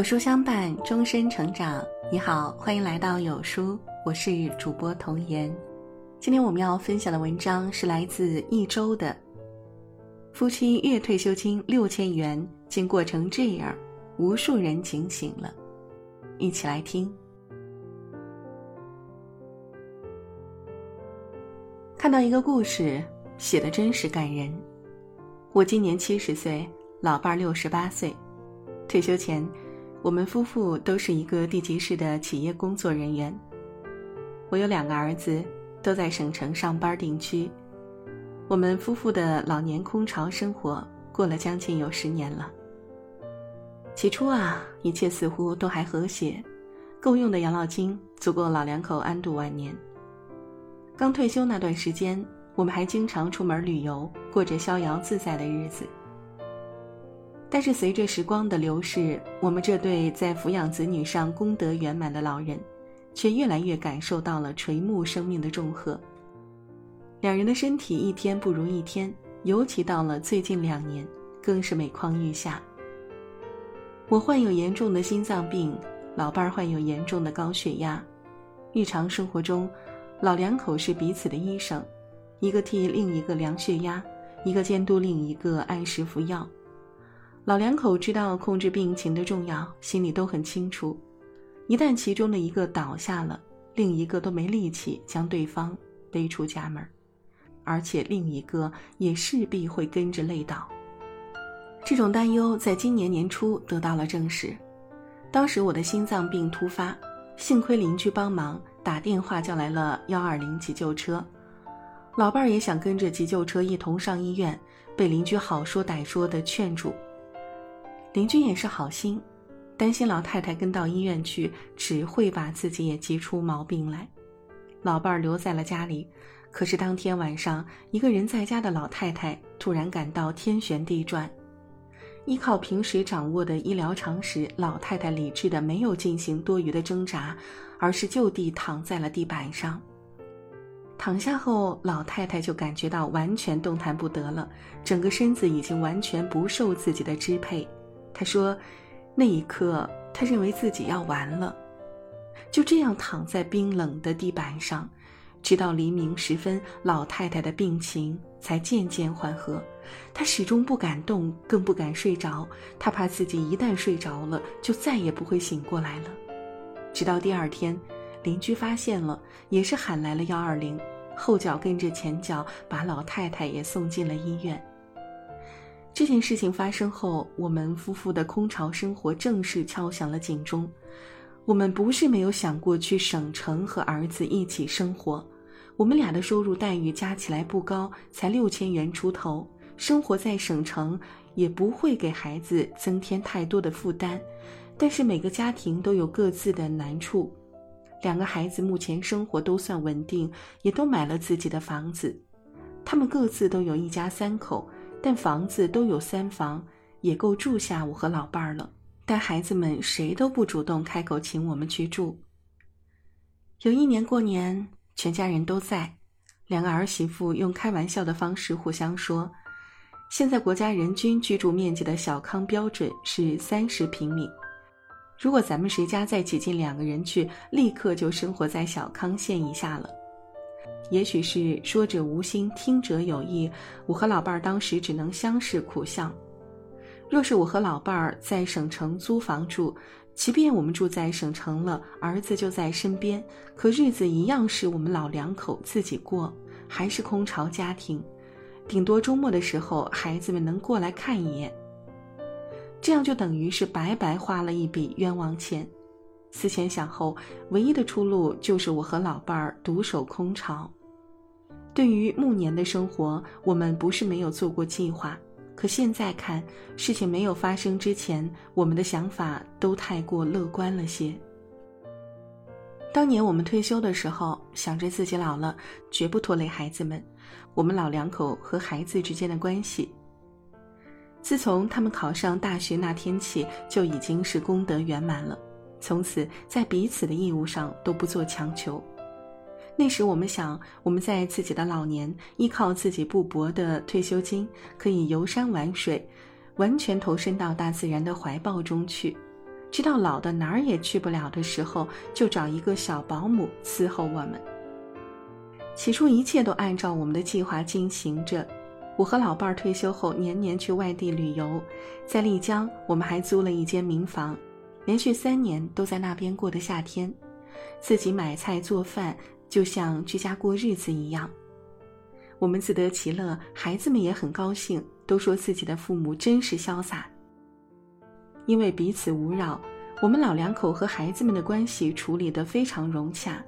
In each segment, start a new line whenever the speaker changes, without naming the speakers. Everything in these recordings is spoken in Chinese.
有书相伴，终身成长。你好，欢迎来到有书，我是主播童言。今天我们要分享的文章是来自一周的。夫妻月退休金六千元，竟过成这样，无数人警醒了。一起来听。看到一个故事，写的真实感人。我今年七十岁，老伴儿六十八岁，退休前。我们夫妇都是一个地级市的企业工作人员。我有两个儿子，都在省城上班定居。我们夫妇的老年空巢生活过了将近有十年了。起初啊，一切似乎都还和谐，够用的养老金足够老两口安度晚年。刚退休那段时间，我们还经常出门旅游，过着逍遥自在的日子。但是随着时光的流逝，我们这对在抚养子女上功德圆满的老人，却越来越感受到了垂暮生命的重荷。两人的身体一天不如一天，尤其到了最近两年，更是每况愈下。我患有严重的心脏病，老伴儿患有严重的高血压。日常生活中，老两口是彼此的医生，一个替另一个量血压，一个监督另一个按时服药。老两口知道控制病情的重要，心里都很清楚。一旦其中的一个倒下了，另一个都没力气将对方背出家门，而且另一个也势必会跟着累倒。这种担忧在今年年初得到了证实。当时我的心脏病突发，幸亏邻居帮忙打电话叫来了幺二零急救车。老伴儿也想跟着急救车一同上医院，被邻居好说歹说的劝住。邻居也是好心，担心老太太跟到医院去，只会把自己也急出毛病来。老伴儿留在了家里，可是当天晚上，一个人在家的老太太突然感到天旋地转。依靠平时掌握的医疗常识，老太太理智的没有进行多余的挣扎，而是就地躺在了地板上。躺下后，老太太就感觉到完全动弹不得了，整个身子已经完全不受自己的支配。他说：“那一刻，他认为自己要完了，就这样躺在冰冷的地板上，直到黎明时分，老太太的病情才渐渐缓和。他始终不敢动，更不敢睡着，他怕自己一旦睡着了，就再也不会醒过来了。直到第二天，邻居发现了，也是喊来了幺二零，后脚跟着前脚，把老太太也送进了医院。”这件事情发生后，我们夫妇的空巢生活正式敲响了警钟。我们不是没有想过去省城和儿子一起生活，我们俩的收入待遇加起来不高，才六千元出头，生活在省城也不会给孩子增添太多的负担。但是每个家庭都有各自的难处，两个孩子目前生活都算稳定，也都买了自己的房子，他们各自都有一家三口。但房子都有三房，也够住下我和老伴儿了。但孩子们谁都不主动开口请我们去住。有一年过年，全家人都在，两个儿媳妇用开玩笑的方式互相说：“现在国家人均居住面积的小康标准是三十平米，如果咱们谁家再挤进两个人去，立刻就生活在小康线以下了。”也许是说者无心，听者有意。我和老伴儿当时只能相视苦笑。若是我和老伴儿在省城租房住，即便我们住在省城了，儿子就在身边，可日子一样是我们老两口自己过，还是空巢家庭。顶多周末的时候，孩子们能过来看一眼。这样就等于是白白花了一笔冤枉钱。思前想后，唯一的出路就是我和老伴儿独守空巢。对于暮年的生活，我们不是没有做过计划，可现在看，事情没有发生之前，我们的想法都太过乐观了些。当年我们退休的时候，想着自己老了，绝不拖累孩子们，我们老两口和孩子之间的关系。自从他们考上大学那天起，就已经是功德圆满了，从此在彼此的义务上都不做强求。那时我们想，我们在自己的老年，依靠自己不薄的退休金，可以游山玩水，完全投身到大自然的怀抱中去，直到老的哪儿也去不了的时候，就找一个小保姆伺候我们。起初一切都按照我们的计划进行着。我和老伴儿退休后，年年去外地旅游，在丽江，我们还租了一间民房，连续三年都在那边过的夏天，自己买菜做饭，就像居家过日子一样。我们自得其乐，孩子们也很高兴，都说自己的父母真是潇洒。因为彼此无扰，我们老两口和孩子们的关系处理得非常融洽。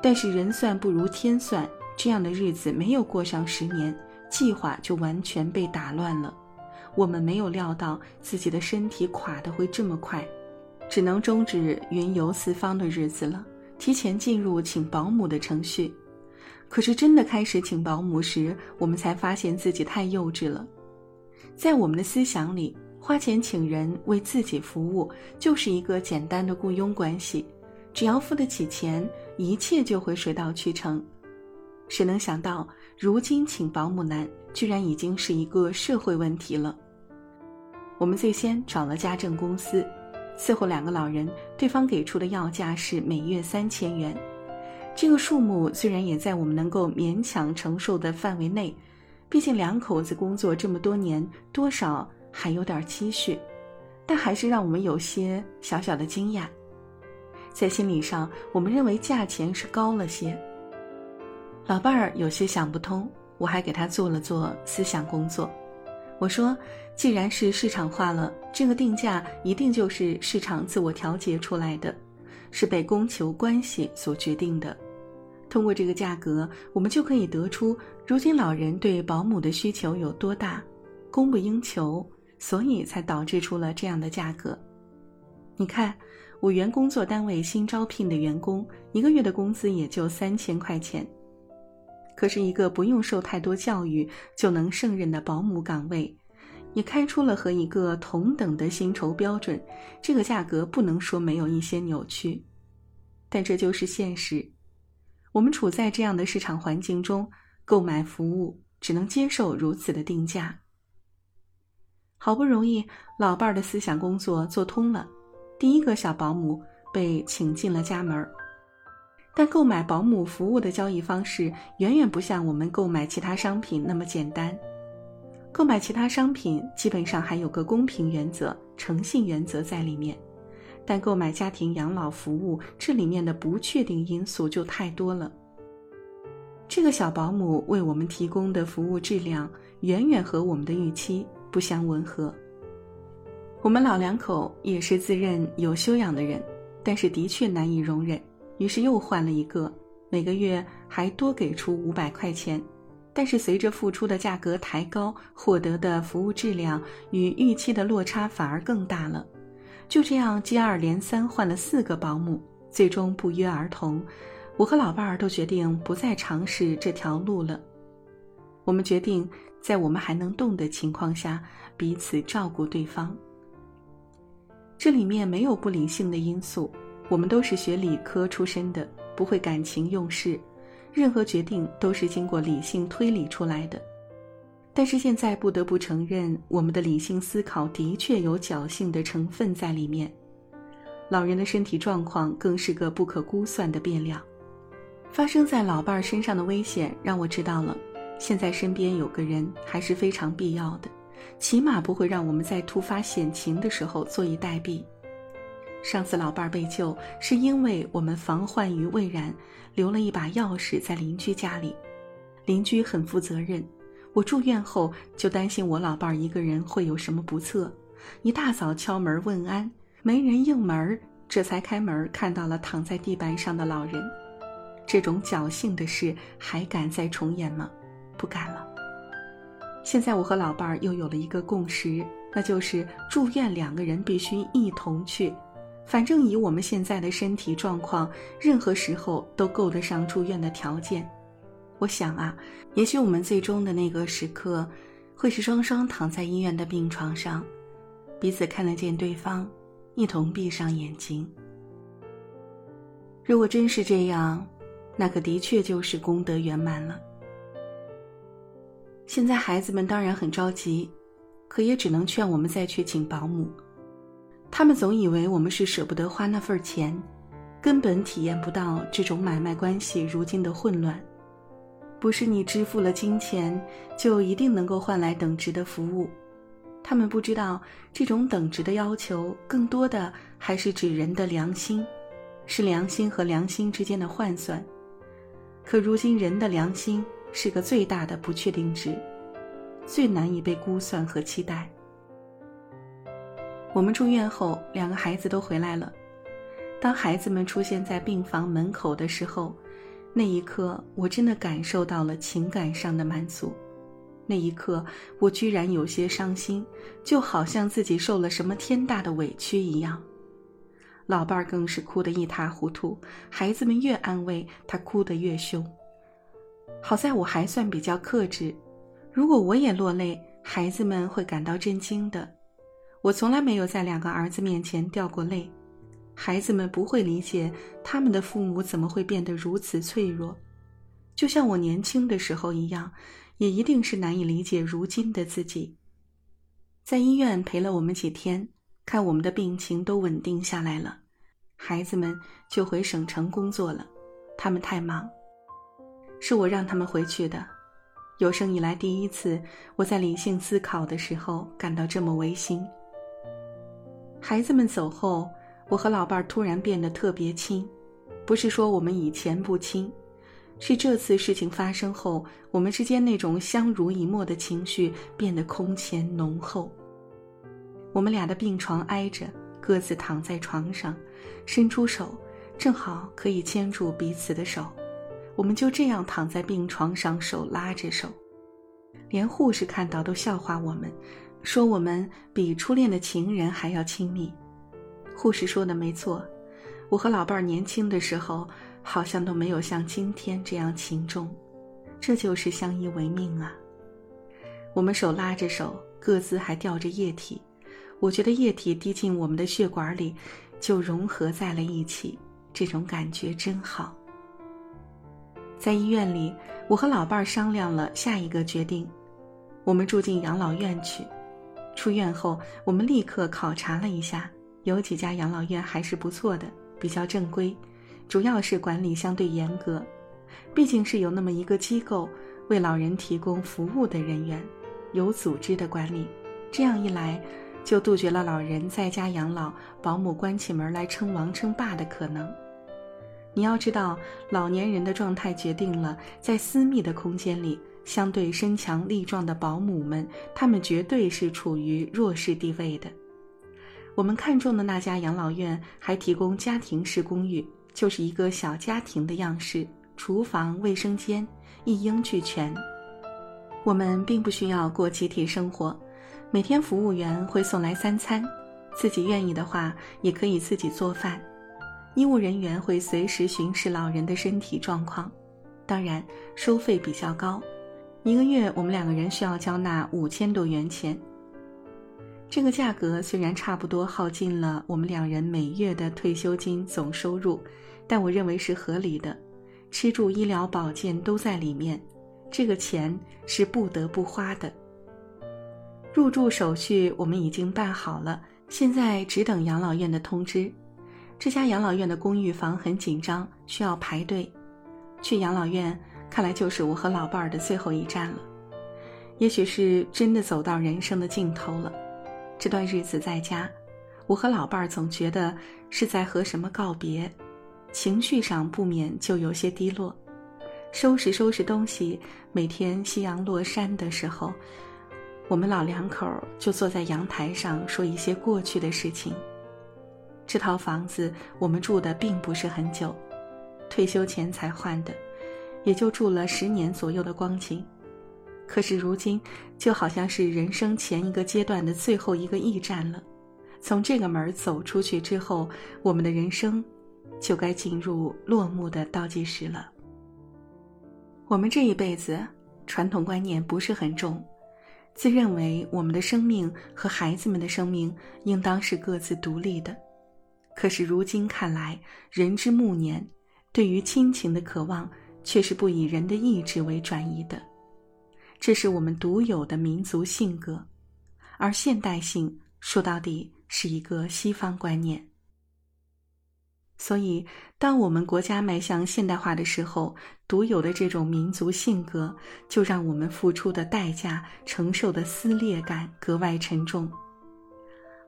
但是人算不如天算，这样的日子没有过上十年。计划就完全被打乱了，我们没有料到自己的身体垮得会这么快，只能终止云游四方的日子了，提前进入请保姆的程序。可是真的开始请保姆时，我们才发现自己太幼稚了。在我们的思想里，花钱请人为自己服务就是一个简单的雇佣关系，只要付得起钱，一切就会水到渠成。谁能想到，如今请保姆难，居然已经是一个社会问题了。我们最先找了家政公司，伺候两个老人，对方给出的要价是每月三千元。这个数目虽然也在我们能够勉强承受的范围内，毕竟两口子工作这么多年，多少还有点积蓄，但还是让我们有些小小的惊讶。在心理上，我们认为价钱是高了些。老伴儿有些想不通，我还给他做了做思想工作。我说，既然是市场化了，这个定价一定就是市场自我调节出来的，是被供求关系所决定的。通过这个价格，我们就可以得出如今老人对保姆的需求有多大，供不应求，所以才导致出了这样的价格。你看，我原工作单位新招聘的员工，一个月的工资也就三千块钱。可是，一个不用受太多教育就能胜任的保姆岗位，也开出了和一个同等的薪酬标准，这个价格不能说没有一些扭曲，但这就是现实。我们处在这样的市场环境中，购买服务只能接受如此的定价。好不容易，老伴儿的思想工作做通了，第一个小保姆被请进了家门儿。但购买保姆服务的交易方式远远不像我们购买其他商品那么简单。购买其他商品基本上还有个公平原则、诚信原则在里面，但购买家庭养老服务，这里面的不确定因素就太多了。这个小保姆为我们提供的服务质量远远和我们的预期不相吻合。我们老两口也是自认有修养的人，但是的确难以容忍。于是又换了一个，每个月还多给出五百块钱，但是随着付出的价格抬高，获得的服务质量与预期的落差反而更大了。就这样接二连三换了四个保姆，最终不约而同，我和老伴儿都决定不再尝试这条路了。我们决定在我们还能动的情况下，彼此照顾对方。这里面没有不理性的因素。我们都是学理科出身的，不会感情用事，任何决定都是经过理性推理出来的。但是现在不得不承认，我们的理性思考的确有侥幸的成分在里面。老人的身体状况更是个不可估算的变量。发生在老伴儿身上的危险，让我知道了，现在身边有个人还是非常必要的，起码不会让我们在突发险情的时候坐以待毙。上次老伴儿被救，是因为我们防患于未然，留了一把钥匙在邻居家里。邻居很负责任。我住院后就担心我老伴儿一个人会有什么不测，一大早敲门问安，没人应门，这才开门看到了躺在地板上的老人。这种侥幸的事还敢再重演吗？不敢了。现在我和老伴儿又有了一个共识，那就是住院两个人必须一同去。反正以我们现在的身体状况，任何时候都够得上住院的条件。我想啊，也许我们最终的那个时刻，会是双双躺在医院的病床上，彼此看得见对方，一同闭上眼睛。如果真是这样，那可的确就是功德圆满了。现在孩子们当然很着急，可也只能劝我们再去请保姆。他们总以为我们是舍不得花那份钱，根本体验不到这种买卖关系如今的混乱。不是你支付了金钱，就一定能够换来等值的服务。他们不知道，这种等值的要求，更多的还是指人的良心，是良心和良心之间的换算。可如今，人的良心是个最大的不确定值，最难以被估算和期待。我们住院后，两个孩子都回来了。当孩子们出现在病房门口的时候，那一刻，我真的感受到了情感上的满足。那一刻，我居然有些伤心，就好像自己受了什么天大的委屈一样。老伴儿更是哭得一塌糊涂，孩子们越安慰他，哭得越凶。好在我还算比较克制，如果我也落泪，孩子们会感到震惊的。我从来没有在两个儿子面前掉过泪，孩子们不会理解他们的父母怎么会变得如此脆弱，就像我年轻的时候一样。也一定是难以理解如今的自己。在医院陪了我们几天，看我们的病情都稳定下来了，孩子们就回省城工作了。他们太忙，是我让他们回去的。有生以来第一次，我在理性思考的时候感到这么违心。孩子们走后，我和老伴儿突然变得特别亲，不是说我们以前不亲。是这次事情发生后，我们之间那种相濡以沫的情绪变得空前浓厚。我们俩的病床挨着，各自躺在床上，伸出手，正好可以牵住彼此的手。我们就这样躺在病床上，手拉着手，连护士看到都笑话我们，说我们比初恋的情人还要亲密。护士说的没错，我和老伴儿年轻的时候。好像都没有像今天这样情重，这就是相依为命啊。我们手拉着手，各自还吊着液体，我觉得液体滴进我们的血管里，就融合在了一起，这种感觉真好。在医院里，我和老伴儿商量了下一个决定，我们住进养老院去。出院后，我们立刻考察了一下，有几家养老院还是不错的，比较正规。主要是管理相对严格，毕竟是有那么一个机构为老人提供服务的人员，有组织的管理。这样一来，就杜绝了老人在家养老，保姆关起门来称王称霸的可能。你要知道，老年人的状态决定了，在私密的空间里，相对身强力壮的保姆们，他们绝对是处于弱势地位的。我们看中的那家养老院还提供家庭式公寓。就是一个小家庭的样式，厨房、卫生间一应俱全。我们并不需要过集体生活，每天服务员会送来三餐，自己愿意的话也可以自己做饭。医务人员会随时巡视老人的身体状况，当然收费比较高，一个月我们两个人需要交纳五千多元钱。这个价格虽然差不多耗尽了我们两人每月的退休金总收入。但我认为是合理的，吃住医疗保健都在里面，这个钱是不得不花的。入住手续我们已经办好了，现在只等养老院的通知。这家养老院的公寓房很紧张，需要排队。去养老院看来就是我和老伴儿的最后一站了，也许是真的走到人生的尽头了。这段日子在家，我和老伴儿总觉得是在和什么告别。情绪上不免就有些低落，收拾收拾东西。每天夕阳落山的时候，我们老两口就坐在阳台上说一些过去的事情。这套房子我们住的并不是很久，退休前才换的，也就住了十年左右的光景。可是如今，就好像是人生前一个阶段的最后一个驿站了。从这个门走出去之后，我们的人生。就该进入落幕的倒计时了。我们这一辈子传统观念不是很重，自认为我们的生命和孩子们的生命应当是各自独立的。可是如今看来，人之暮年，对于亲情的渴望却是不以人的意志为转移的。这是我们独有的民族性格，而现代性说到底是一个西方观念。所以，当我们国家迈向现代化的时候，独有的这种民族性格，就让我们付出的代价、承受的撕裂感格外沉重。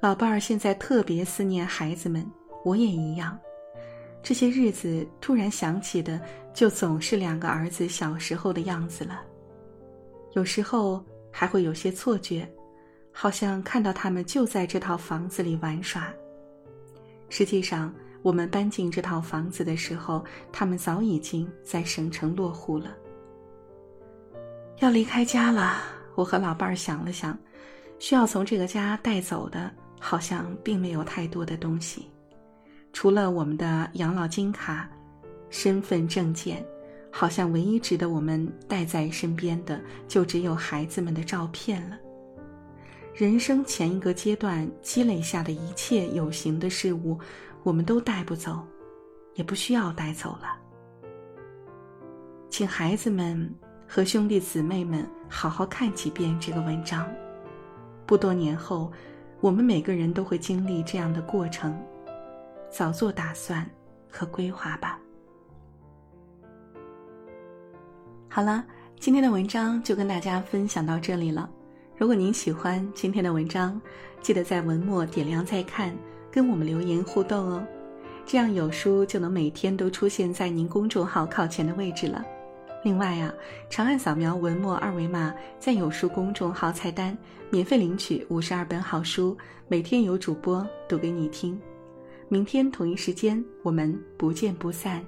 老伴儿现在特别思念孩子们，我也一样。这些日子突然想起的，就总是两个儿子小时候的样子了。有时候还会有些错觉，好像看到他们就在这套房子里玩耍。实际上，我们搬进这套房子的时候，他们早已经在省城落户了。要离开家了，我和老伴儿想了想，需要从这个家带走的，好像并没有太多的东西，除了我们的养老金卡、身份证件，好像唯一值得我们带在身边的，就只有孩子们的照片了。人生前一个阶段积累下的一切有形的事物。我们都带不走，也不需要带走了。请孩子们和兄弟姊妹们好好看几遍这个文章。不多年后，我们每个人都会经历这样的过程，早做打算和规划吧。好了，今天的文章就跟大家分享到这里了。如果您喜欢今天的文章，记得在文末点亮再看。跟我们留言互动哦，这样有书就能每天都出现在您公众号靠前的位置了。另外啊，长按扫描文末二维码，在有书公众号菜单免费领取五十二本好书，每天有主播读给你听。明天同一时间，我们不见不散。